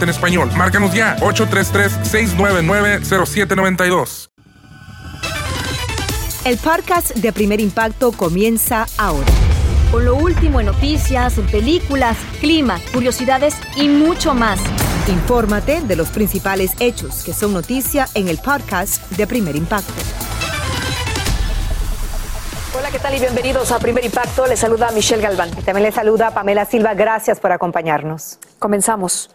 en español. Márcanos ya, 833-699-0792. El podcast de Primer Impacto comienza ahora. Con lo último en noticias, en películas, clima, curiosidades y mucho más. Infórmate de los principales hechos que son noticia en el podcast de Primer Impacto. Hola, ¿qué tal y bienvenidos a Primer Impacto? Les saluda Michelle Galván. También le saluda Pamela Silva. Gracias por acompañarnos. Comenzamos.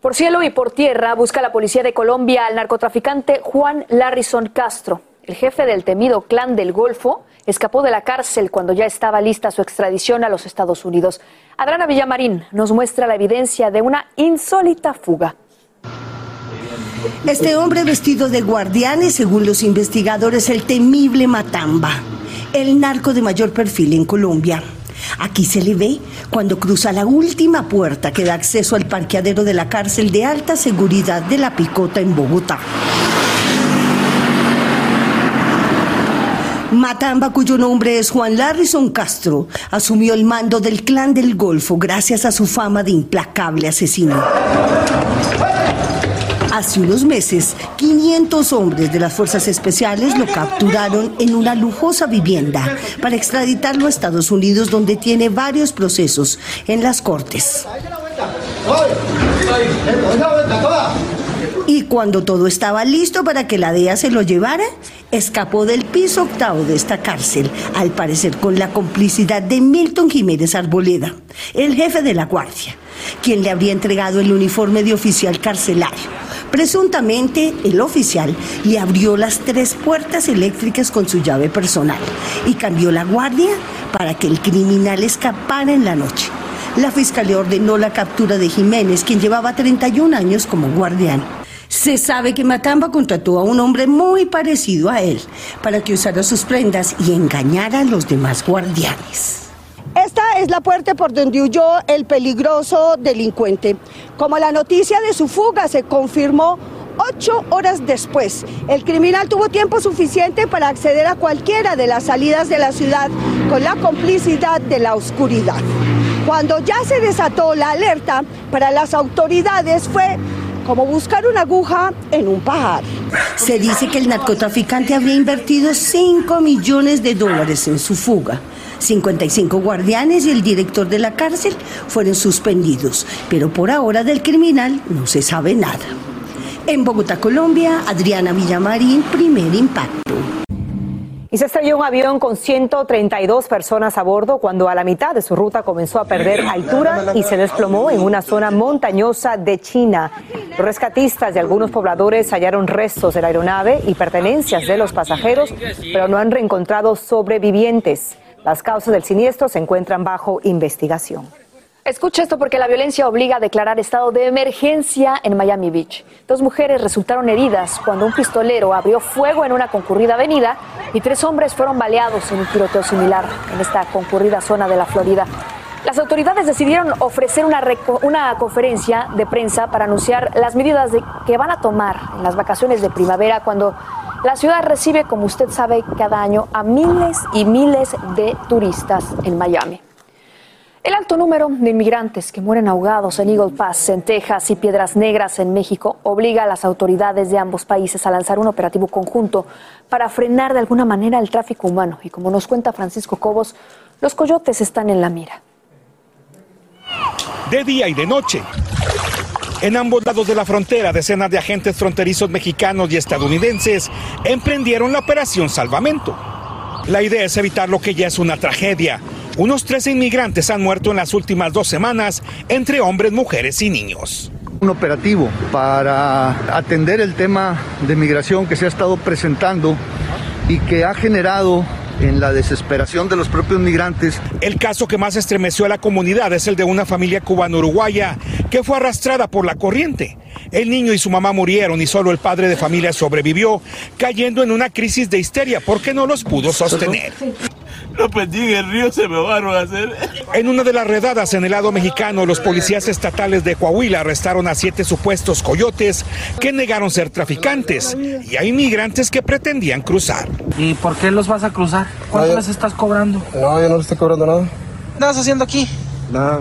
Por cielo y por tierra busca la policía de Colombia al narcotraficante Juan Larrison Castro. El jefe del temido clan del Golfo escapó de la cárcel cuando ya estaba lista su extradición a los Estados Unidos. Adriana Villamarín nos muestra la evidencia de una insólita fuga. Este hombre vestido de guardián es, según los investigadores, el temible Matamba, el narco de mayor perfil en Colombia. Aquí se le ve cuando cruza la última puerta que da acceso al parqueadero de la cárcel de alta seguridad de La Picota en Bogotá. Matamba, cuyo nombre es Juan Larrison Castro, asumió el mando del clan del Golfo gracias a su fama de implacable asesino. Hace unos meses, 500 hombres de las fuerzas especiales lo capturaron en una lujosa vivienda para extraditarlo a Estados Unidos, donde tiene varios procesos en las cortes. Y cuando todo estaba listo para que la DEA se lo llevara, escapó del piso octavo de esta cárcel, al parecer con la complicidad de Milton Jiménez Arboleda, el jefe de la guardia, quien le habría entregado el uniforme de oficial carcelario. Presuntamente, el oficial le abrió las tres puertas eléctricas con su llave personal y cambió la guardia para que el criminal escapara en la noche. La fiscalía ordenó la captura de Jiménez, quien llevaba 31 años como guardián. Se sabe que Matamba contrató a un hombre muy parecido a él para que usara sus prendas y engañara a los demás guardianes. Esta es la puerta por donde huyó el peligroso delincuente. Como la noticia de su fuga se confirmó ocho horas después, el criminal tuvo tiempo suficiente para acceder a cualquiera de las salidas de la ciudad con la complicidad de la oscuridad. Cuando ya se desató la alerta para las autoridades fue como buscar una aguja en un pajar. Se dice que el narcotraficante habría invertido 5 millones de dólares en su fuga. 55 guardianes y el director de la cárcel fueron suspendidos, pero por ahora del criminal no se sabe nada. En Bogotá, Colombia, Adriana Villamarín, primer impacto. Y se estrelló un avión con 132 personas a bordo cuando a la mitad de su ruta comenzó a perder altura y se desplomó en una zona montañosa de China. Los rescatistas y algunos pobladores hallaron restos de la aeronave y pertenencias de los pasajeros, pero no han reencontrado sobrevivientes. Las causas del siniestro se encuentran bajo investigación. Escucha esto porque la violencia obliga a declarar estado de emergencia en Miami Beach. Dos mujeres resultaron heridas cuando un pistolero abrió fuego en una concurrida avenida y tres hombres fueron baleados en un tiroteo similar en esta concurrida zona de la Florida. Las autoridades decidieron ofrecer una, conferencia de prensa para anunciar las medidas que van a tomar en las vacaciones de primavera cuando la ciudad recibe, como usted sabe, cada año a miles y miles de turistas en Miami. El alto número de inmigrantes que mueren ahogados en Eagle Pass, en Texas y Piedras Negras, en México, obliga a las autoridades de ambos países a lanzar un operativo conjunto para frenar de alguna manera el tráfico humano. Y como nos cuenta Francisco Cobos, los coyotes están en la mira. De día y de noche. En ambos lados de la frontera, decenas de agentes fronterizos mexicanos y estadounidenses emprendieron la operación Salvamento. La idea es evitar lo que ya es una tragedia, unos 13 inmigrantes han muerto en las últimas dos semanas, entre hombres, mujeres y niños. Un operativo para atender el tema de migración que se ha estado presentando y que ha generado en la desesperación de los propios migrantes. El caso que más estremeció a la comunidad es el de una familia cubano-uruguaya que fue arrastrada por la corriente. El niño y su mamá murieron y solo el padre de familia sobrevivió, cayendo en una crisis de histeria porque no los pudo sostener. No perdí en el río, se me van a hacer. En una de las redadas en el lado mexicano, los policías estatales de Coahuila arrestaron a siete supuestos coyotes que negaron ser traficantes y hay inmigrantes que pretendían cruzar. ¿Y por qué los vas a cruzar? ¿Cuánto les estás cobrando? No, yo no les estoy cobrando nada. ¿Qué estás haciendo aquí? Nada.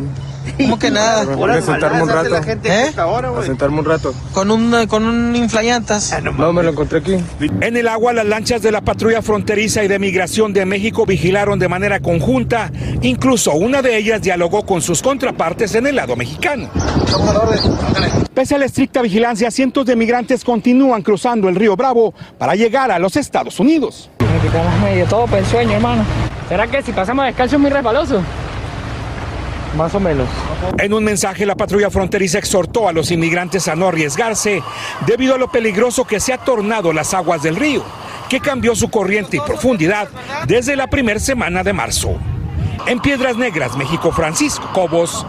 ¿Cómo que nada? Voy a sentarme un rato. ¿Eh? A sentarme un rato. Con un, con un inflayantas. No, me lo encontré aquí. En el agua, las lanchas de la patrulla fronteriza y de migración de México vigilaron de manera conjunta. Incluso una de ellas dialogó con sus contrapartes en el lado mexicano. Pese a la estricta vigilancia, cientos de migrantes continúan cruzando el río Bravo para llegar a los Estados Unidos. Me quitamos medio todo para el sueño, hermano. ¿Será que si pasamos descalzo es muy resbaloso? Más o menos. En un mensaje, la patrulla fronteriza exhortó a los inmigrantes a no arriesgarse debido a lo peligroso que se ha tornado las aguas del río, que cambió su corriente y profundidad desde la primera semana de marzo. En Piedras Negras, México, Francisco Cobos,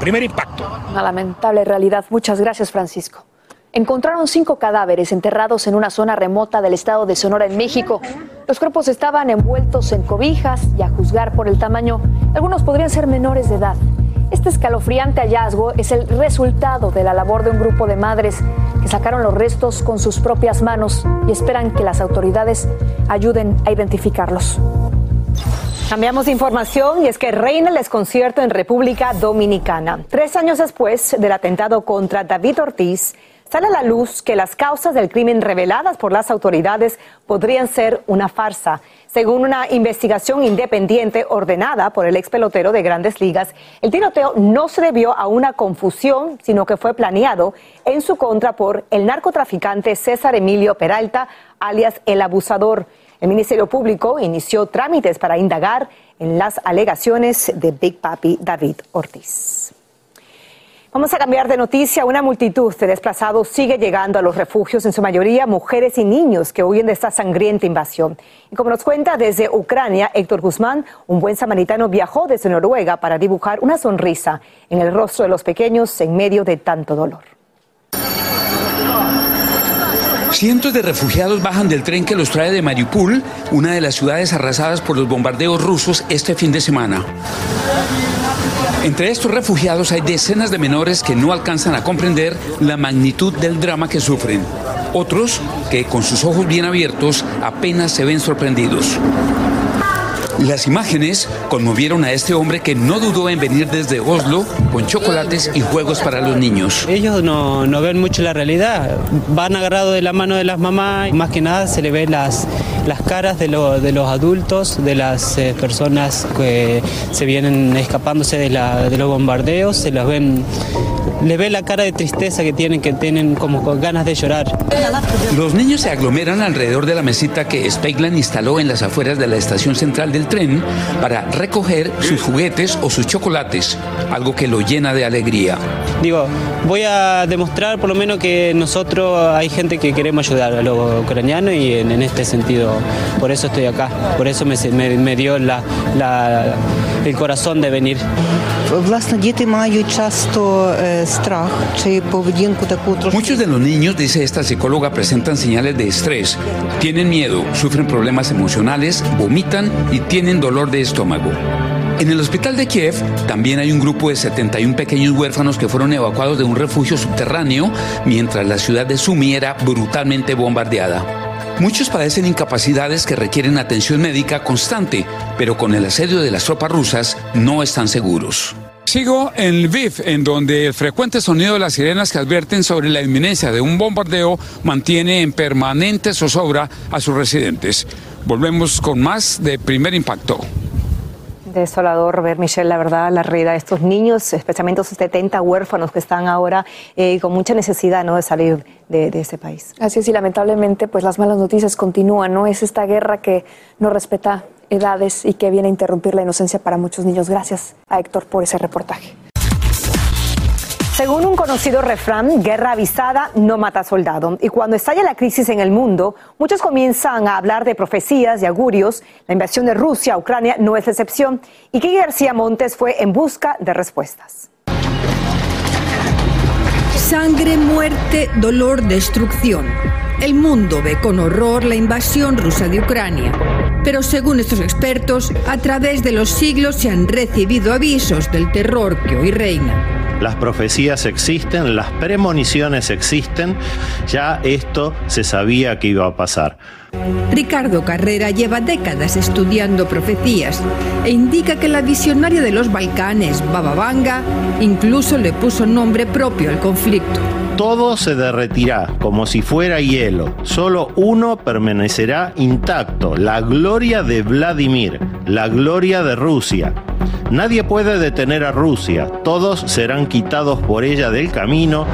primer impacto. Una lamentable realidad. Muchas gracias, Francisco. Encontraron cinco cadáveres enterrados en una zona remota del estado de Sonora, en México. Los cuerpos estaban envueltos en cobijas y a juzgar por el tamaño, algunos podrían ser menores de edad. Este escalofriante hallazgo es el resultado de la labor de un grupo de madres que sacaron los restos con sus propias manos y esperan que las autoridades ayuden a identificarlos. Cambiamos de información y es que reina el desconcierto en República Dominicana. Tres años después del atentado contra David Ortiz, sale a la luz que las causas del crimen reveladas por las autoridades podrían ser una farsa. Según una investigación independiente ordenada por el ex pelotero de grandes ligas, el tiroteo no se debió a una confusión, sino que fue planeado en su contra por el narcotraficante César Emilio Peralta, alias el abusador. El Ministerio Público inició trámites para indagar en las alegaciones de Big Papi David Ortiz. Vamos a cambiar de noticia. Una multitud de desplazados sigue llegando a los refugios, en su mayoría mujeres y niños que huyen de esta sangrienta invasión. Y como nos cuenta desde Ucrania, Héctor Guzmán, un buen samaritano viajó desde Noruega para dibujar una sonrisa en el rostro de los pequeños en medio de tanto dolor. Cientos de refugiados bajan del tren que los trae de Mariupol, una de las ciudades arrasadas por los bombardeos rusos este fin de semana. Entre estos refugiados hay decenas de menores que no alcanzan a comprender la magnitud del drama que sufren. Otros que con sus ojos bien abiertos apenas se ven sorprendidos. Las imágenes conmovieron a este hombre que no dudó en venir desde Oslo con chocolates y juegos para los niños. Ellos no, no ven mucho la realidad, van agarrados de la mano de las mamás y más que nada se le ven las, las caras de, lo- de los adultos, de las eh, personas que se vienen escapándose de, la- de los bombardeos, se las ven, le ve la cara de tristeza que tienen, que tienen como con ganas de llorar. Los niños se aglomeran alrededor de la mesita que Speigland instaló en las afueras de la estación central del tren para recoger sus juguetes o sus chocolates, algo que lo llena de alegría. Digo, voy a demostrar por lo menos que nosotros hay gente que queremos ayudar a los ucranianos y en, este sentido, por eso estoy acá, por eso me, dio la- el corazón de venir. Власне, діти мають часто е, страх чи поведінку таку трошки. Muchos de los niños, dice esta psicóloga, presentan señales de estrés, tienen miedo, sufren problemas emocionales, vomitan y tienen dolor de estómago. En el hospital de Kiev también hay un grupo de 71 pequeños huérfanos que fueron evacuados de un refugio subterráneo mientras la ciudad de Sumy era brutalmente bombardeada. Muchos padecen incapacidades que requieren atención médica constante, pero con el asedio de las tropas rusas no están seguros. Sigo en Lviv, en donde el frecuente sonido de las sirenas que advierten sobre la inminencia de un bombardeo mantiene en permanente zozobra a sus residentes. Volvemos con más de primer impacto. Desolador ver, Michelle, la verdad, la realidad de estos niños, especialmente esos 70 huérfanos que están ahora eh, con mucha necesidad ¿no? de salir de, de, ese país. Así es, y lamentablemente, pues las malas noticias continúan, ¿no? Es esta guerra que no respeta edades y que viene a interrumpir la inocencia para muchos niños. Gracias a Héctor por ese reportaje. Según un conocido refrán, guerra avisada no mata soldado. Y cuando estalla la crisis en el mundo, muchos comienzan a hablar de profecías y augurios. La invasión de Rusia a Ucrania no es excepción. Y Kiki García Montes fue en busca de respuestas. Sangre, muerte, dolor, destrucción. El mundo ve con horror la invasión rusa de Ucrania. Pero según estos expertos, a través de los siglos se han recibido avisos del terror que hoy reina. Las profecías existen, las premoniciones existen, ya esto se sabía que iba a pasar. Ricardo Carrera lleva décadas estudiando profecías e indica que la visionaria de los Balcanes, Baba Vanga, incluso le puso nombre propio al conflicto. Todo se derretirá como si fuera hielo, solo uno permanecerá intacto, la gloria de Vladimir, la gloria de Rusia. Nadie puede detener a Rusia, todos serán quitados por ella del camino.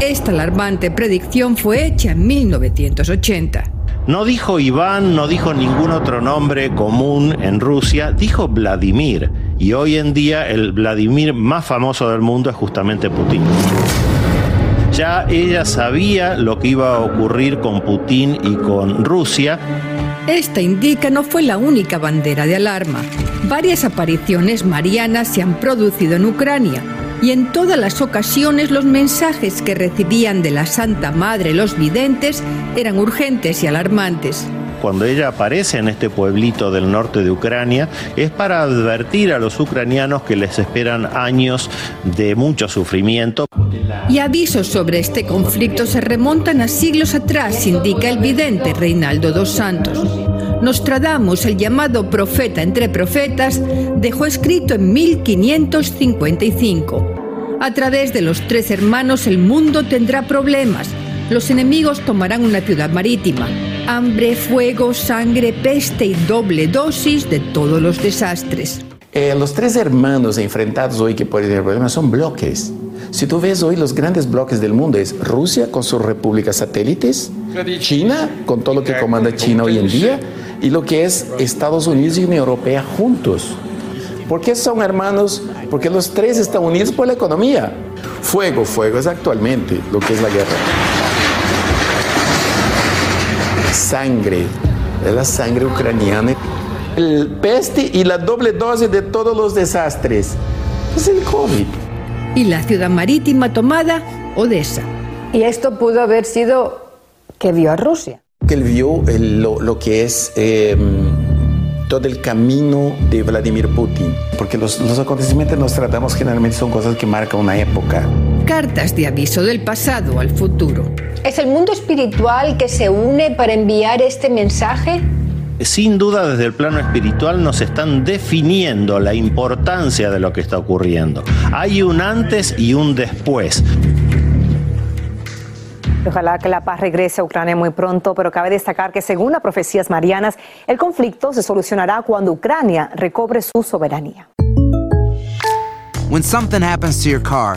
Esta alarmante predicción fue hecha en 1980. No dijo Iván, no dijo ningún otro nombre común en Rusia, dijo Vladimir. Y hoy en día el Vladimir más famoso del mundo es justamente Putin. Ya ella sabía lo que iba a ocurrir con Putin y con Rusia. Esta indica no fue la única bandera de alarma. Varias apariciones marianas se han producido en Ucrania y en todas las ocasiones los mensajes que recibían de la Santa Madre los videntes eran urgentes y alarmantes cuando ella aparece en este pueblito del norte de Ucrania es para advertir a los ucranianos que les esperan años de mucho sufrimiento. Y avisos sobre este conflicto se remontan a siglos atrás, indica el vidente Reinaldo dos Santos. Nostradamus, el llamado profeta entre profetas, dejó escrito en 1555. A través de los tres hermanos el mundo tendrá problemas. Los enemigos tomarán una ciudad marítima hambre, fuego, sangre, peste y doble dosis de todos los desastres. Eh, los tres hermanos enfrentados hoy que pueden tener problemas son bloques. Si tú ves hoy los grandes bloques del mundo es Rusia con sus repúblicas satélites, China con todo lo que comanda China hoy en día y lo que es Estados Unidos y Unión Europea juntos. ¿Por qué son hermanos? Porque los tres están unidos por la economía. Fuego, fuego es actualmente lo que es la guerra sangre, es la sangre ucraniana, el peste y la doble dosis de todos los desastres. Es el COVID. Y la ciudad marítima tomada, Odessa. Y esto pudo haber sido que vio a Rusia. Que él vio el, lo, lo, que es eh, todo el camino de Vladimir Putin. Porque los, los acontecimientos nos tratamos generalmente son cosas que marcan una época. Cartas de aviso del pasado al futuro. ¿Es el mundo espiritual que se une para enviar este mensaje? Sin duda desde el plano espiritual nos están definiendo la importancia de lo que está ocurriendo. Hay un antes y un después. Ojalá que la paz regrese a Ucrania muy pronto, pero cabe destacar que según las profecías marianas, el conflicto se solucionará cuando Ucrania recobre su soberanía. When something happens to your car,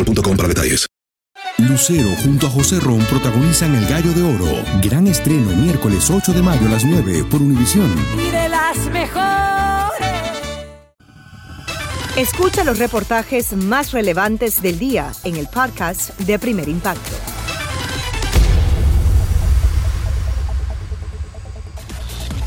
boostmobile.com para detalles. Lucero junto a José Ron protagonizan El Gallo de Oro. Gran estreno miércoles 8 de mayo a las 9 por Univisión. Y de las mejores. Escucha los reportajes más relevantes del día en el podcast de Primer Impacto.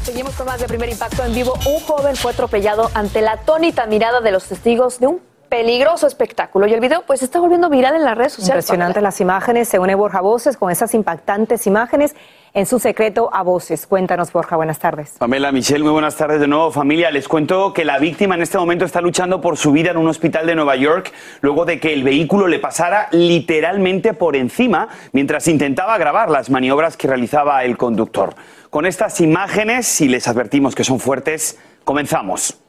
Seguimos con más de primer impacto en vivo. Un joven fue atropellado ante la atónita mirada de los testigos de un peligroso espectáculo. Y el video pues está volviendo viral en las redes sociales. Impresionantes las imágenes, se une Borja Voces con esas impactantes imágenes en su secreto a voces. Cuéntanos, Borja, buenas tardes. Pamela, Michelle, muy buenas tardes de nuevo, familia. Les cuento que la víctima en este momento está luchando por su vida en un hospital de Nueva York luego de que el vehículo le pasara literalmente por encima mientras intentaba grabar las maniobras que realizaba el conductor. Con estas imágenes, si les advertimos que son fuertes, comenzamos.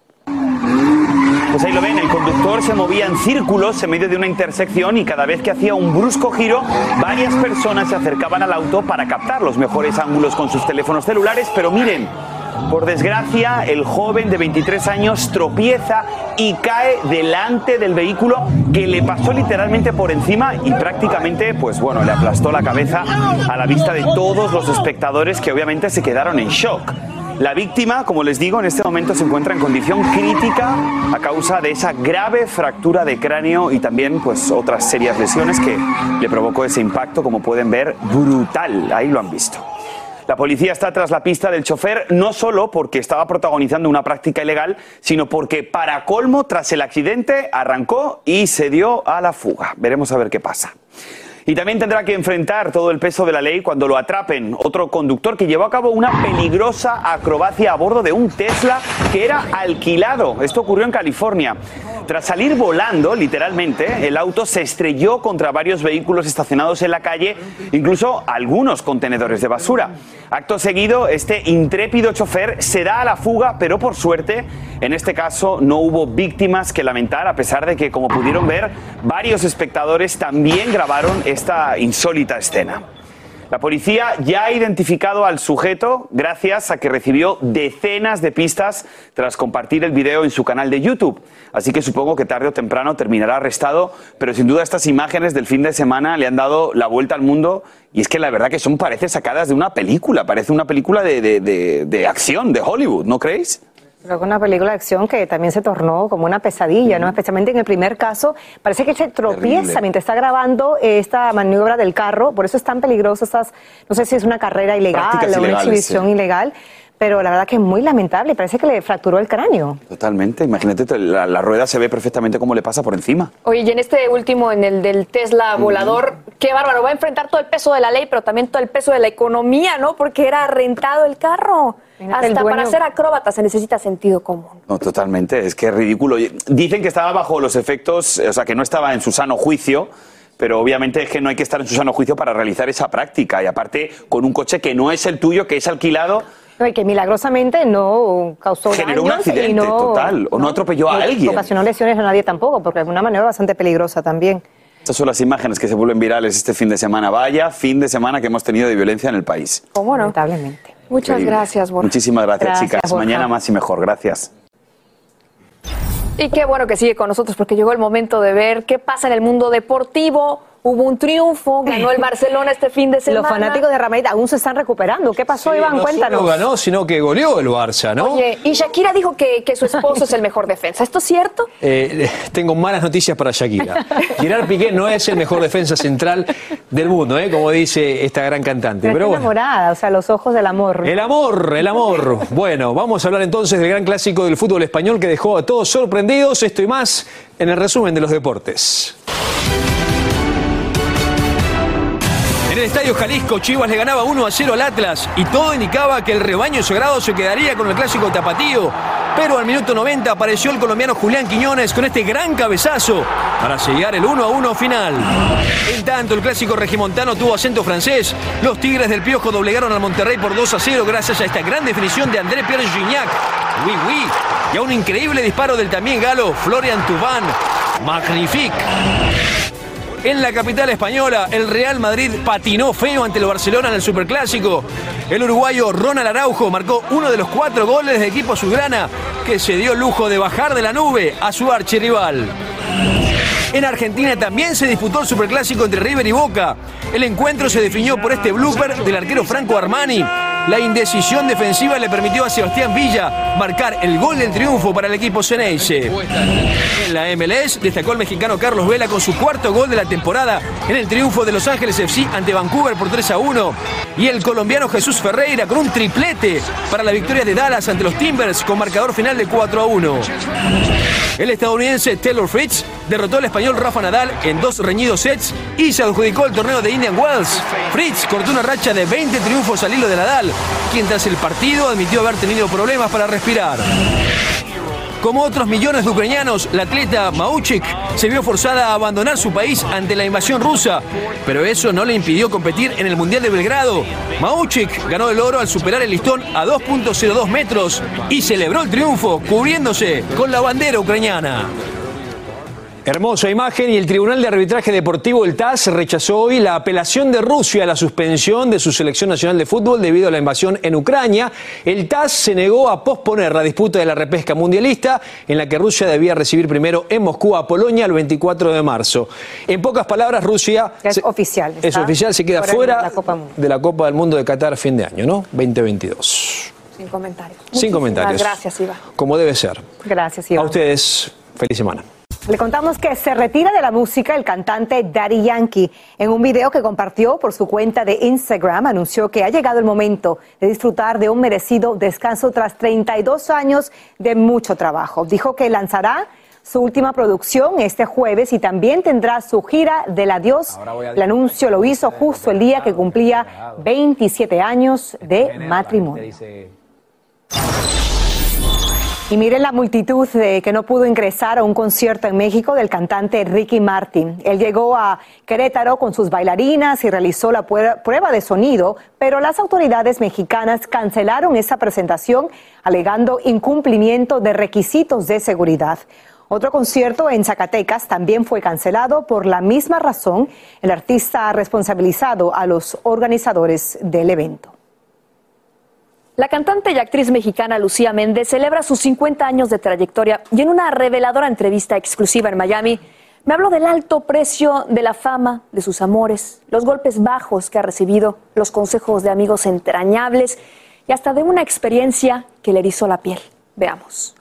Pues ahí lo ven, el conductor se movía en círculos en medio de una intersección y cada vez que hacía un brusco giro, varias personas se acercaban al auto para captar los mejores ángulos con sus teléfonos celulares, pero miren, por desgracia, el joven de 23 años tropieza y cae delante del vehículo que le pasó literalmente por encima y prácticamente, pues bueno, le aplastó la cabeza a la vista de todos los espectadores que obviamente se quedaron en shock. La víctima, como les digo, en este momento se encuentra en condición crítica a causa de esa grave fractura de cráneo y también pues otras serias lesiones que le provocó ese impacto, como pueden ver, brutal. Ahí lo han visto. La policía está tras la pista del chofer no solo porque estaba protagonizando una práctica ilegal, sino porque para colmo, tras el accidente, arrancó y se dio a la fuga. Veremos a ver qué pasa. Y también tendrá que enfrentar todo el peso de la ley cuando lo atrapen. Otro conductor que llevó a cabo una peligrosa acrobacia a bordo de un Tesla que era alquilado. Esto ocurrió en California. Tras salir volando, literalmente, el auto se estrelló contra varios vehículos estacionados en la calle, incluso algunos contenedores de basura. Acto seguido, este intrépido chofer se da a la fuga, pero por suerte, en este caso no hubo víctimas que lamentar, a pesar de que, como pudieron ver, varios espectadores también grabaron esta insólita escena. La policía ya ha identificado al sujeto gracias a que recibió decenas de pistas tras compartir el video en su canal de YouTube. Así que supongo que tarde o temprano terminará arrestado, pero sin duda estas imágenes del fin de semana le han dado la vuelta al mundo y es que la verdad que son parece sacadas de una película, parece una película de, de- de- de acción, de Hollywood, ¿no creéis? Creo que una película de acción que también se tornó como una pesadilla, ¿no? Especialmente en el primer caso, parece que se tropieza Terrible. mientras está grabando esta maniobra del carro, por eso es tan peligroso estas, no sé si es una carrera ilegal Prácticas o una exhibición sí. ilegal, pero la verdad que es muy lamentable, parece que le fracturó el cráneo. Totalmente, imagínate, la, la rueda se ve perfectamente cómo le pasa por encima. Oye, y en este último, en el del Tesla volador, qué bárbaro, va a enfrentar todo el peso de la ley, pero también todo el peso de la economía, ¿no? Porque era rentado el carro. Imagínate, Hasta para ser acróbata se necesita sentido común. No, totalmente, es que es ridículo. Dicen que estaba bajo los efectos, o sea, que no estaba en su sano juicio, pero obviamente es que no hay que estar en su sano juicio para realizar esa práctica. Y aparte, con un coche que no es el tuyo, que es alquilado, que milagrosamente no causó Generó un daños y accidente no, total, o no atropelló a no alguien. Ocasionó lesiones a nadie tampoco, porque es una maniobra bastante peligrosa también. estas son las imágenes que se vuelven virales este fin de semana. Vaya fin de semana que hemos tenido de violencia en el país. ¿Cómo no? Lamentablemente. Muchas Increíble. gracias, Borja. Muchísimas gracias, Gracias, chicas. Borja. Mañana más y mejor. Gracias. Y qué bueno que sigue con nosotros porque llegó el momento de ver qué pasa en el mundo deportivo. Hubo un triunfo, ganó el Barcelona este fin de semana. Los fanáticos de Real Madrid aún se están recuperando. ¿Qué pasó, Iván? no Cuéntanos. solo ganó, sino que goleó el Barça, ¿no? Oye, y Shakira dijo que, que su esposo es el mejor defensa. ¿Esto es cierto? Eh, tengo malas noticias para Shakira. Gerard Piqué no es el mejor defensa central del mundo, ¿eh? como dice esta gran cantante. Pero Pero está bueno. enamorada, o sea, los ojos del amor. El amor, el amor. Bueno, vamos a hablar entonces del gran clásico del fútbol español que dejó a todos sorprendidos. Esto y más en el resumen de los deportes. En el Estadio Jalisco, Chivas le ganaba 1 a 0 al Atlas y todo indicaba que el rebaño sagrado se quedaría con el clásico tapatío. Pero al minuto 90 apareció el colombiano Julián Quiñones con este gran cabezazo para sellar el 1 a 1 final. En tanto, el clásico regimontano tuvo acento francés. Los Tigres del Piojo doblegaron al Monterrey por 2 a 0 gracias a esta gran definición de André Pierre Gignac. Oui, oui. Y a un increíble disparo del también galo Florian Tubán. Magnifique. En la capital española, el Real Madrid patinó feo ante el Barcelona en el Superclásico. El uruguayo Ronald Araujo marcó uno de los cuatro goles del equipo azulgrana, que se dio lujo de bajar de la nube a su archirrival. En Argentina también se disputó el superclásico entre River y Boca. El encuentro se definió por este blooper del arquero Franco Armani. La indecisión defensiva le permitió a Sebastián Villa marcar el gol del triunfo para el equipo Ceneice. En la MLS destacó el mexicano Carlos Vela con su cuarto gol de la temporada en el triunfo de Los Ángeles FC ante Vancouver por 3 a 1. Y el colombiano Jesús Ferreira con un triplete para la victoria de Dallas ante los Timbers con marcador final de 4 a 1. El estadounidense Taylor Fritz derrotó al español Rafa Nadal en dos reñidos sets y se adjudicó el torneo de Indian Wells. Fritz cortó una racha de 20 triunfos al hilo de Nadal, quien tras el partido admitió haber tenido problemas para respirar. Como otros millones de ucranianos, la atleta Mauchik se vio forzada a abandonar su país ante la invasión rusa, pero eso no le impidió competir en el Mundial de Belgrado. Mauchik ganó el oro al superar el listón a 2.02 metros y celebró el triunfo cubriéndose con la bandera ucraniana. Hermosa imagen y el Tribunal de Arbitraje Deportivo, el TAS, rechazó hoy la apelación de Rusia a la suspensión de su selección nacional de fútbol debido a la invasión en Ucrania. El TAS se negó a posponer la disputa de la repesca mundialista en la que Rusia debía recibir primero en Moscú a Polonia el 24 de marzo. En pocas palabras, Rusia... Es oficial. Es oficial, se queda fuera de la Copa Mundial. de la Copa del Mundo de Qatar fin de año, ¿no? 2022. Sin comentarios. Sin Muchísimas comentarios. Gracias, Iba. Como debe ser. Gracias, A Iba. ustedes, feliz semana. Le contamos que se retira de la música el cantante Daddy Yankee. En un video que compartió por su cuenta de Instagram, anunció que ha llegado el momento de disfrutar de un merecido descanso tras 32 años de mucho trabajo. Dijo que lanzará su última producción este jueves y también tendrá su gira del adiós. El anuncio lo hizo justo el día que cumplía 27 años de matrimonio. Y miren la multitud de que no pudo ingresar a un concierto en México del cantante Ricky Martin. Él llegó a Querétaro con sus bailarinas y realizó la prueba de sonido, pero las autoridades mexicanas cancelaron esa presentación alegando incumplimiento de requisitos de seguridad. Otro concierto en Zacatecas también fue cancelado por la misma razón. El artista ha responsabilizado a los organizadores del evento. La cantante y actriz mexicana Lucía Méndez celebra sus 50 años de trayectoria y en una reveladora entrevista exclusiva en Miami me habló del alto precio de la fama, de sus amores, los golpes bajos que ha recibido, los consejos de amigos entrañables y hasta de una experiencia que le erizó la piel. Veamos.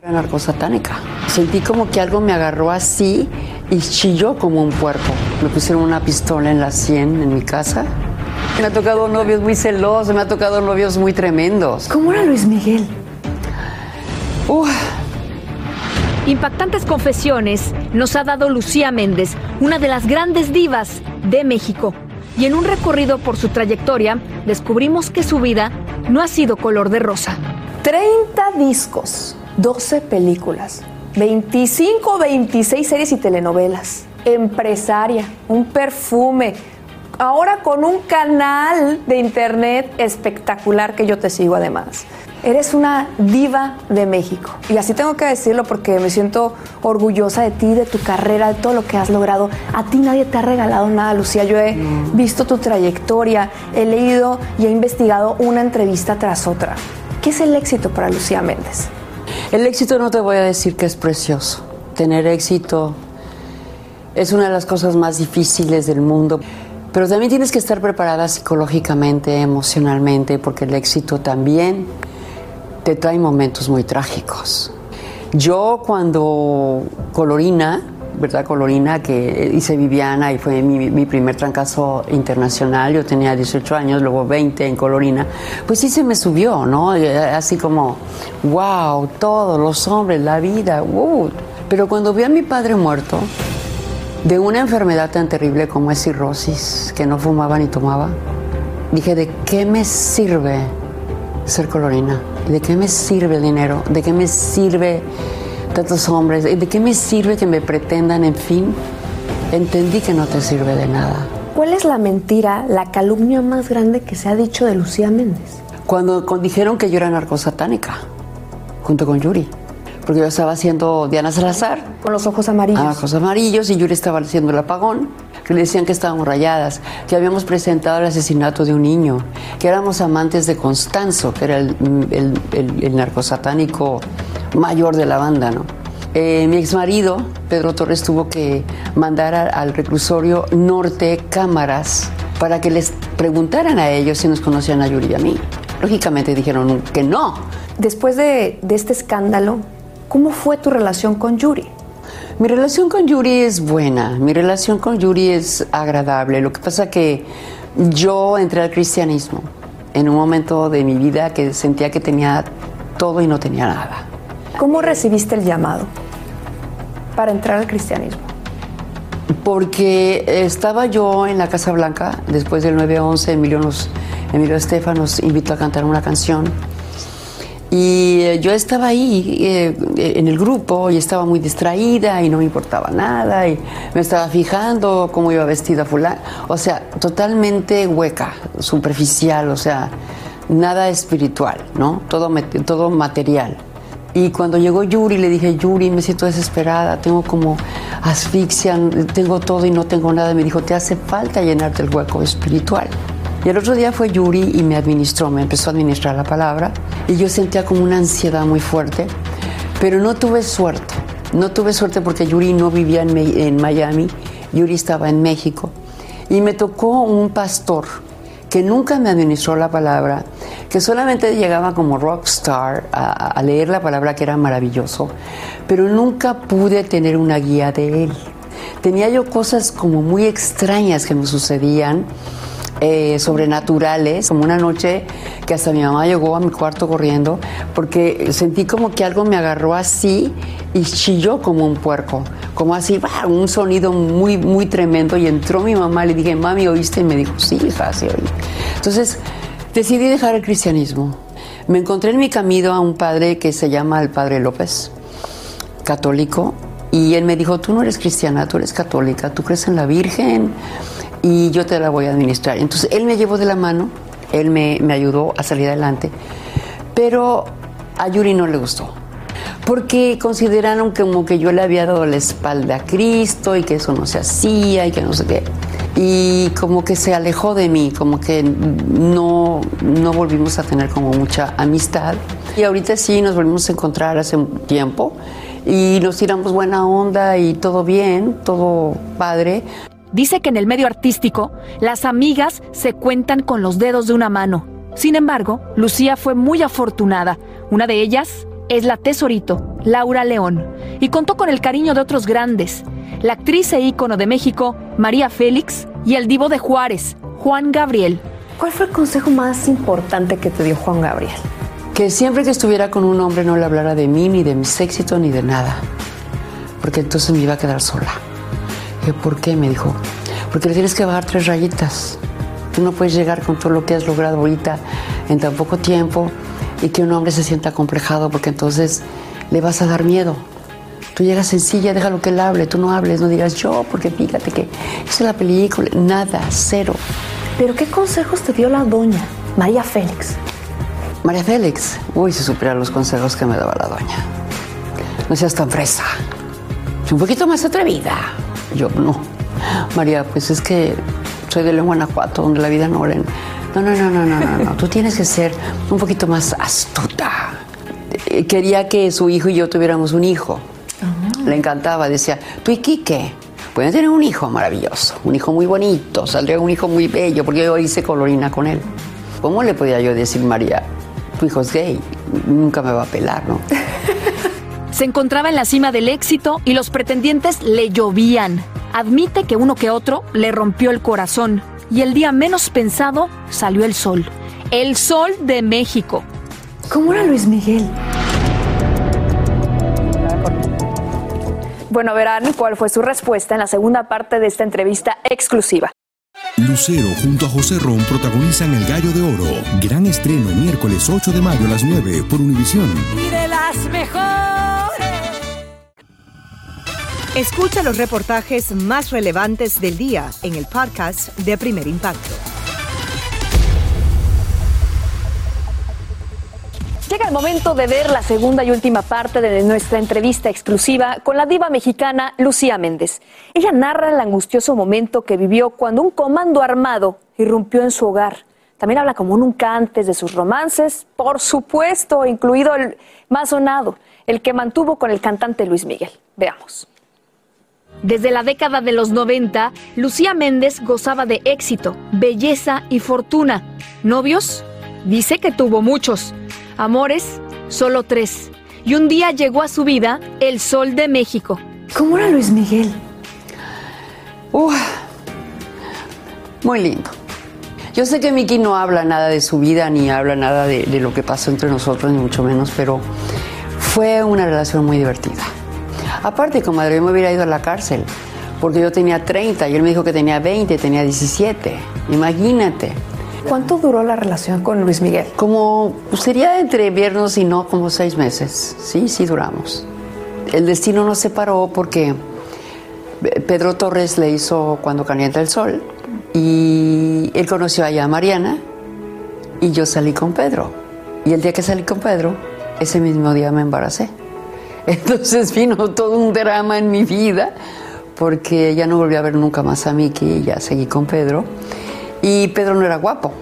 Era narcosatánica. Sentí como que algo me agarró así y chilló como un puerco. Me pusieron una pistola en la sien en mi casa. Me ha tocado novios muy celosos, me ha tocado novios muy tremendos. ¿Cómo era Luis Miguel? Uf. Impactantes confesiones nos ha dado Lucía Méndez, una de las grandes divas de México. Y en un recorrido por su trayectoria, descubrimos que su vida no ha sido color de rosa. 30 discos, 12 películas, 25 26 series y telenovelas, empresaria, un perfume, ahora con un canal de internet espectacular que yo te sigo además. Eres una diva de México. Y así tengo que decirlo porque me siento orgullosa de ti, de tu carrera, de todo lo que has logrado. A ti nadie te ha regalado nada, Lucía. Yo he visto tu trayectoria, he leído y he investigado una entrevista tras otra. ¿Qué es el éxito para Lucía Méndez? El éxito no te voy a decir que es precioso. Tener éxito es una de las cosas más difíciles del mundo. Pero también tienes que estar preparada psicológicamente, emocionalmente, porque el éxito también te trae momentos muy trágicos. Yo cuando Colorina, ¿verdad? Colorina, que hice Viviana y fue mi, mi primer trancazo internacional, yo tenía 18 años, luego 20 en Colorina, pues sí se me subió, ¿no? Así como, wow, todos los hombres, la vida, wow. Pero cuando vi a mi padre muerto, de una enfermedad tan terrible como es cirrosis, que no fumaba ni tomaba, dije, ¿de qué me sirve ser colorina? ¿De qué me sirve el dinero? ¿De qué me sirve tantos hombres? ¿De qué me sirve que me pretendan? En fin, entendí que no te sirve de nada. ¿Cuál es la mentira, la calumnia más grande que se ha dicho de Lucía Méndez? Cuando dijeron que yo era narcosatánica, junto con Yuri, porque yo estaba haciendo Diana Salazar. Con los ojos amarillos. Ah, ojos amarillos, y Yuri estaba haciendo el apagón, que le decían que estábamos rayadas, que habíamos presentado el asesinato de un niño, que éramos amantes de Constanzo, que era el, el- el- el narcosatánico mayor de la banda, ¿no? Eh, mi exmarido, Pedro Torres, tuvo que mandar a- al reclusorio norte cámaras para que les preguntaran a ellos si nos conocían a Yuri y a mí. Lógicamente dijeron que no. Después de, de este escándalo, ¿cómo fue tu relación con Yuri? Mi relación con Yuri es buena, mi relación con Yuri es agradable. Lo que pasa que yo entré al cristianismo en un momento de mi vida que sentía que tenía todo y no tenía nada. ¿Cómo recibiste el llamado para entrar al cristianismo? Porque estaba yo en la Casa Blanca, después del 9-11, Emilio, nos, Emilio Estefan nos invitó a cantar una canción. Y eh, yo estaba ahí eh, en el grupo y estaba muy distraída y no me importaba nada y me estaba fijando cómo iba vestida fulana. O sea, totalmente hueca, superficial, o sea, nada espiritual, ¿no? Todo, todo material. Y cuando llegó Yuri, le dije, Yuri, me siento desesperada, tengo como asfixia, tengo todo y no tengo nada. Me dijo, te hace falta llenarte el hueco espiritual. Y el otro día fue Yuri y me administró, me empezó a administrar la palabra. Y yo sentía como una ansiedad muy fuerte, pero no tuve suerte. No tuve suerte porque Yuri no vivía en, Miami, Yuri estaba en México. Y me tocó un pastor que nunca me administró la palabra, que solamente llegaba como rockstar a, a leer la palabra que era maravilloso, pero nunca pude tener una guía de él. Tenía yo cosas como muy extrañas que me sucedían, eh, sobrenaturales, como una noche que hasta mi mamá llegó a mi cuarto corriendo, porque sentí como que algo me agarró así y chilló como un puerco, como así, ¡bah! un sonido muy, muy tremendo. Y entró mi mamá, le dije, mami, ¿oíste? Y me dijo, sí, hija, sí oí. Entonces decidí dejar el cristianismo. Me encontré en mi camino a un padre que se llama el Padre López, católico, y él me dijo, tú no eres cristiana, tú eres católica, tú crees en la Virgen y yo te la voy a administrar. Entonces él me llevó de la mano, él me, me ayudó a salir adelante, pero a Yuri no le gustó. Porque consideraron como que yo le había dado la espalda a Cristo y que eso no se hacía y que no sé qué. Y como que se alejó de mí, como que no, no volvimos a tener como mucha amistad. Y ahorita sí nos volvimos a encontrar hace un tiempo y nos tiramos buena onda y todo bien, todo padre. Dice que en el medio artístico las amigas se cuentan con los dedos de una mano. Sin embargo, Lucía fue muy afortunada. Una de ellas es la tesorito, Laura León, y contó con el cariño de otros grandes. La actriz e ícono de México, María Félix, y el divo de Juárez, Juan Gabriel. ¿Cuál fue el consejo más importante que te dio Juan Gabriel? Que siempre que estuviera con un hombre no le hablara de mí, ni de mis éxitos, ni de nada. Porque entonces me iba a quedar sola. Dije, ¿por qué? Me dijo, porque le tienes que bajar tres rayitas. Tú no puedes llegar con todo lo que has logrado ahorita en tan poco tiempo y que un hombre se sienta complejado porque entonces le vas a dar miedo. Tú llegas sencilla, déjalo que él hable, tú no hables, no digas yo, porque fíjate que es la película. Nada, cero. ¿Pero qué consejos te dio la doña, María Félix? María Félix, uy, si supiera los consejos que me daba la doña. No seas tan fresa. Un poquito más atrevida. Yo no. María, pues es que soy de León, Guanajuato, donde la vida no oren. No, no, no, no, no, no, no. Tú tienes que ser un poquito más astuta. Eh, Quería que su hijo y yo tuviéramos un hijo. Le encantaba, decía, tú y Quique pueden tener un hijo maravilloso, un hijo muy bonito, saldría un hijo muy bello, porque yo hice colorina con él. ¿Cómo le podía yo decir, María, tu hijo es gay? Nunca me va a pelar, ¿no? Se encontraba en la cima del éxito y los pretendientes le llovían. Admite que uno que otro le rompió el corazón y el día menos pensado salió el sol. El sol de México. ¿Cómo era Luis Miguel? Bueno, verán cuál fue su respuesta en la segunda parte de esta entrevista exclusiva. Lucero junto a José Ron protagonizan El Gallo de Oro. Gran estreno miércoles 8 de mayo a las 9 por Univisión. Y de las mejores. Escucha los reportajes más relevantes del día en el podcast de Primer Impacto. Llega el momento de ver la segunda y última parte de nuestra entrevista exclusiva con la diva mexicana Lucía Méndez. Ella narra el angustioso momento que vivió cuando un comando armado irrumpió en su hogar. También habla como nunca antes de sus romances, por supuesto, incluido el más sonado, el que mantuvo con el cantante Luis Miguel. Veamos. Desde la década de los 90, Lucía Méndez gozaba de éxito, belleza y fortuna. ¿Novios? Dice que tuvo muchos. Amores, solo tres. Y un día llegó a su vida el sol de México. ¿Cómo era Luis Miguel? muy lindo. Yo sé que Miki no habla nada de su vida, ni habla nada de, de lo que pasó entre nosotros, ni mucho menos, pero fue una relación muy divertida. Aparte, comadre, yo me hubiera ido a la cárcel, porque yo tenía 30 y él me dijo que tenía 20, tenía 17. Imagínate. ¿Cuánto duró la relación con Luis Miguel? Como pues, sería entre viernes y no, como seis meses. Sí, sí duramos. El destino nos separó porque Pedro Torres le hizo Cuando calienta el sol y él conoció allá a Mariana y yo salí con Pedro. Y el día que salí con Pedro, ese mismo día me embaracé. Entonces vino todo un drama en mi vida porque ya no volví a ver nunca más a Miki ya seguí con Pedro. Y Pedro no era guapo.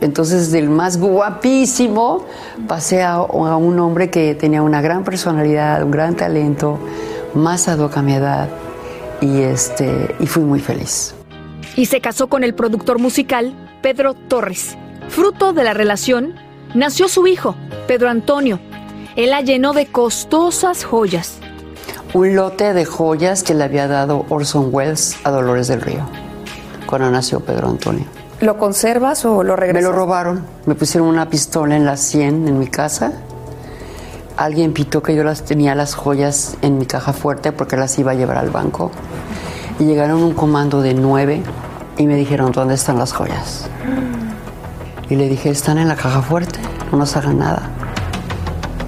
Entonces del más guapísimo pasé a, a un hombre que tenía una gran personalidad, un gran talento, más ad hoc a mi edad y, este, y fui muy feliz. Y se casó con el productor musical Pedro Torres. Fruto de la relación, nació su hijo, Pedro Antonio. Él la llenó de costosas joyas. Un lote de joyas que le había dado Orson Welles a Dolores del Río cuando nació Pedro Antonio. ¿Lo conservas o lo regresas? Me lo robaron. Me pusieron una pistola en la 100 en mi casa. Alguien pitó que yo las tenía las joyas en mi caja fuerte porque las iba a llevar al banco. Y llegaron un comando de nueve y me dijeron, ¿dónde están las joyas? Y le dije, están en la caja fuerte, no nos hagan nada.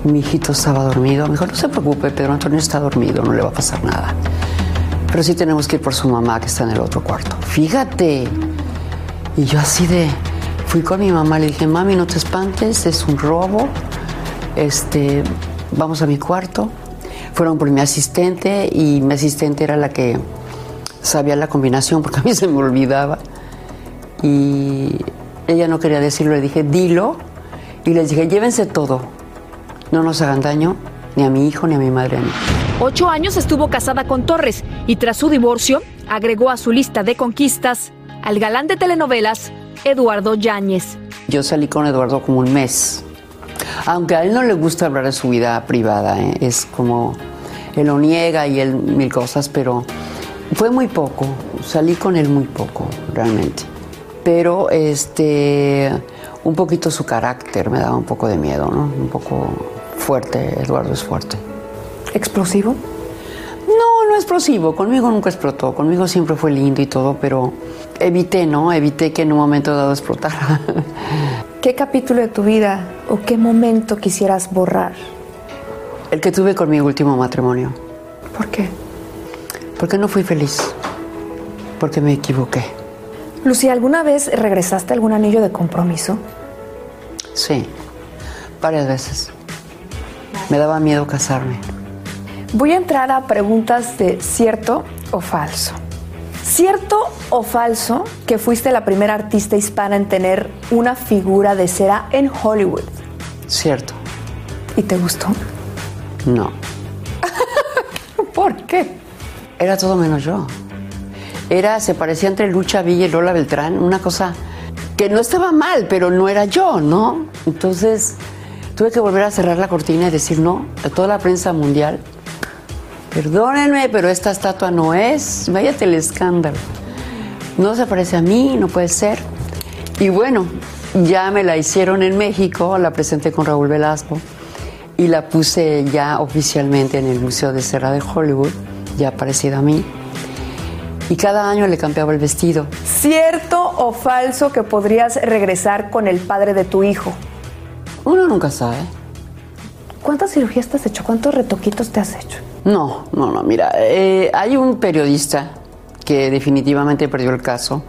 Mi hijito estaba dormido. Me dijo, no se preocupe, Pedro Antonio está dormido, no le va a pasar nada. Pero sí tenemos que ir por su mamá que está en el otro cuarto. Fíjate. Y yo así de, fui con mi mamá, le dije, mami, no te espantes, es un robo. Este, vamos a mi cuarto. Fueron por mi asistente y mi asistente era la que sabía la combinación porque a mí se me olvidaba. Y ella no quería decirlo, le dije, dilo. Y les dije, llévense todo. No nos hagan daño, ni a mi hijo, ni a mi madre, a mí. Ocho años estuvo casada con Torres y tras su divorcio agregó a su lista de conquistas al galán de telenovelas Eduardo Yáñez. Yo salí con Eduardo como un mes. Aunque a él no le gusta hablar de su vida privada, ¿eh? es como, él lo niega y él mil cosas, pero fue muy poco, salí con él muy poco, realmente. Pero este, un poquito su carácter me daba un poco de miedo, ¿no? Un poco fuerte, Eduardo es fuerte. ¿Explosivo? No, no explosivo, conmigo nunca explotó, conmigo siempre fue lindo y todo, pero evité, ¿no? Evité que en un momento dado explotara. ¿Qué capítulo de tu vida o qué momento quisieras borrar? El que tuve con mi último matrimonio. ¿Por qué? Porque no fui feliz. Porque me equivoqué. Lucía, ¿alguna vez regresaste algún anillo de compromiso? Sí, varias veces. Me daba miedo casarme. Voy a entrar a preguntas de cierto o falso. ¿Cierto o falso que fuiste la primera artista hispana en tener una figura de cera en Hollywood? Cierto. ¿Y te gustó? No. ¿Por qué? Era todo menos yo. Era, se parecía entre Lucha Villa y Lola Beltrán, una cosa que no estaba mal, pero no era yo, ¿no? Entonces tuve que volver a cerrar la cortina y decir no a toda la prensa mundial. Perdónenme, pero esta estatua no es. Váyate el escándalo. No se parece a mí, no puede ser. Y bueno, ya me la hicieron en México, la presenté con Raúl Velasco y la puse ya oficialmente en el Museo de Cera de Hollywood, ya parecida a mí. Y cada año le cambiaba el vestido. ¿Cierto o falso que podrías regresar con el padre de tu hijo? Uno nunca sabe. ¿Cuántas cirugías te has hecho? ¿Cuántos retoquitos te has hecho? No, no, no, mira, eh, hay un periodista que definitivamente perdió el caso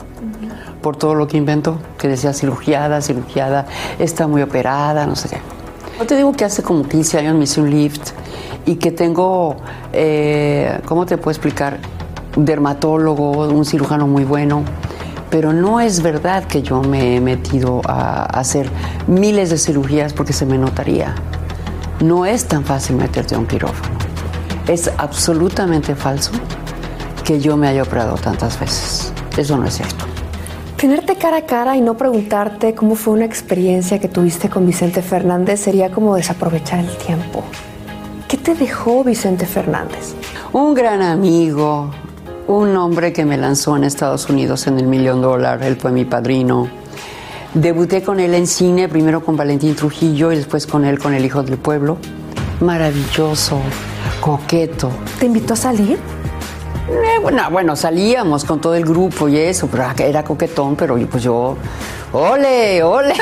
por todo lo que inventó, que decía cirugiada, cirugiada, está muy operada, no sé qué. Yo te digo que hace como 15 años me hice un lift y que tengo, eh, ¿cómo te puedo explicar? Dermatólogo, un cirujano muy bueno, pero no es verdad que yo me he metido a hacer miles de cirugías porque se me notaría. No es tan fácil meterte a un quirófano. Es absolutamente falso que yo me haya operado tantas veces. Eso no es cierto. Tenerte cara a cara y no preguntarte cómo fue una experiencia que tuviste con Vicente Fernández sería como desaprovechar el tiempo. ¿Qué te dejó Vicente Fernández? Un gran amigo, un hombre que me lanzó en Estados Unidos en el millón dólar, él fue mi padrino. Debuté con él en cine, primero con Valentín Trujillo y después con él con El Hijo del Pueblo. Maravilloso, coqueto. ¿Te invitó a salir? Eh, bueno, bueno, salíamos con todo el grupo y eso, pero era coquetón, pero pues yo, ole, ole,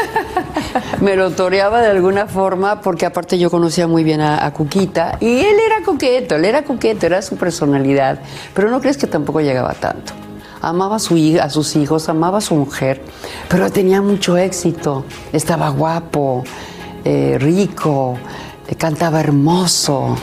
me lo toreaba de alguna forma porque aparte yo conocía muy bien a, Cuquita y él era coqueto, él era coqueto, era su personalidad, pero no crees que tampoco llegaba tanto. Amaba a sus hijos, amaba a su mujer, pero tenía mucho éxito, estaba guapo, eh, rico, eh, cantaba hermoso.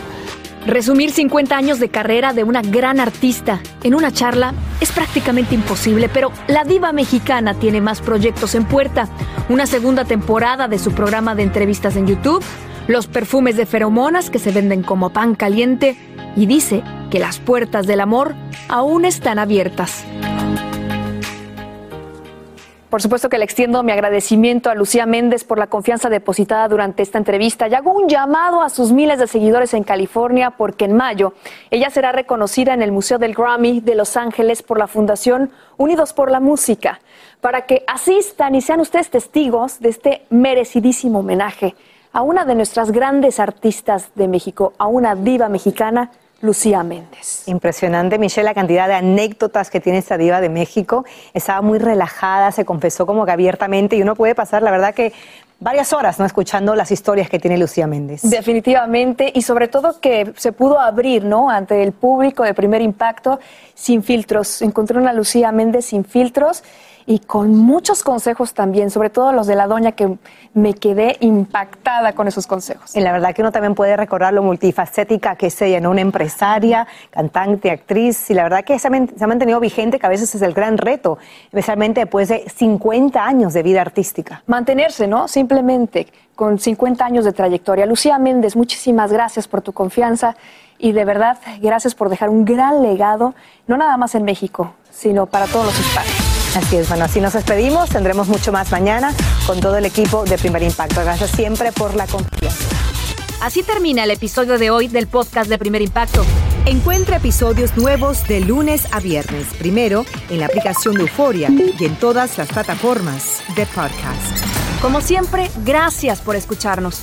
Resumir 50 años de carrera de una gran artista en una charla es prácticamente imposible, pero la diva mexicana tiene más proyectos en puerta. Una segunda temporada de su programa de entrevistas en YouTube, los perfumes de feromonas que se venden como pan caliente y dice que las puertas del amor aún están abiertas. Por supuesto que le extiendo mi agradecimiento a Lucía Méndez por la confianza depositada durante esta entrevista. Y hago un llamado a sus miles de seguidores en California porque en mayo ella será reconocida en el Museo del Grammy de Los Ángeles por la Fundación Unidos por la Música para que asistan y sean ustedes testigos de este merecidísimo homenaje a una de nuestras grandes artistas de México, a una diva mexicana Lucía Méndez. Impresionante, Michelle, la cantidad de anécdotas que tiene esta diva de México. Estaba muy relajada, se confesó como que abiertamente y uno puede pasar, la verdad que varias horas no escuchando las historias que tiene Lucía Méndez. Definitivamente y sobre todo que se pudo abrir, ¿no? Ante el público de primer impacto sin filtros. Encontré una Lucía Méndez sin filtros y con muchos consejos también, sobre todo los de la doña que me quedé impactada con esos consejos. Y la verdad que uno también puede recordar lo multifacética que es ella, ¿no? Una empresaria, cantante, actriz, y la verdad que se ha mantenido vigente, que a veces es el gran reto, especialmente después de 50 años de vida artística. Mantenerse, ¿no? Simplemente con 50 años de trayectoria. Lucía Méndez, muchísimas gracias por tu confianza y de verdad gracias por dejar un gran legado, no nada más en México, sino para todos los hispanos. Así es, bueno, así nos despedimos. Tendremos mucho más mañana con todo el equipo de Primer Impacto. Gracias siempre por la confianza. Así termina el episodio de hoy del podcast de Primer Impacto. Encuentra episodios nuevos de lunes a viernes, primero en la aplicación de Euforia y en todas las plataformas de podcast. Como siempre, gracias por escucharnos.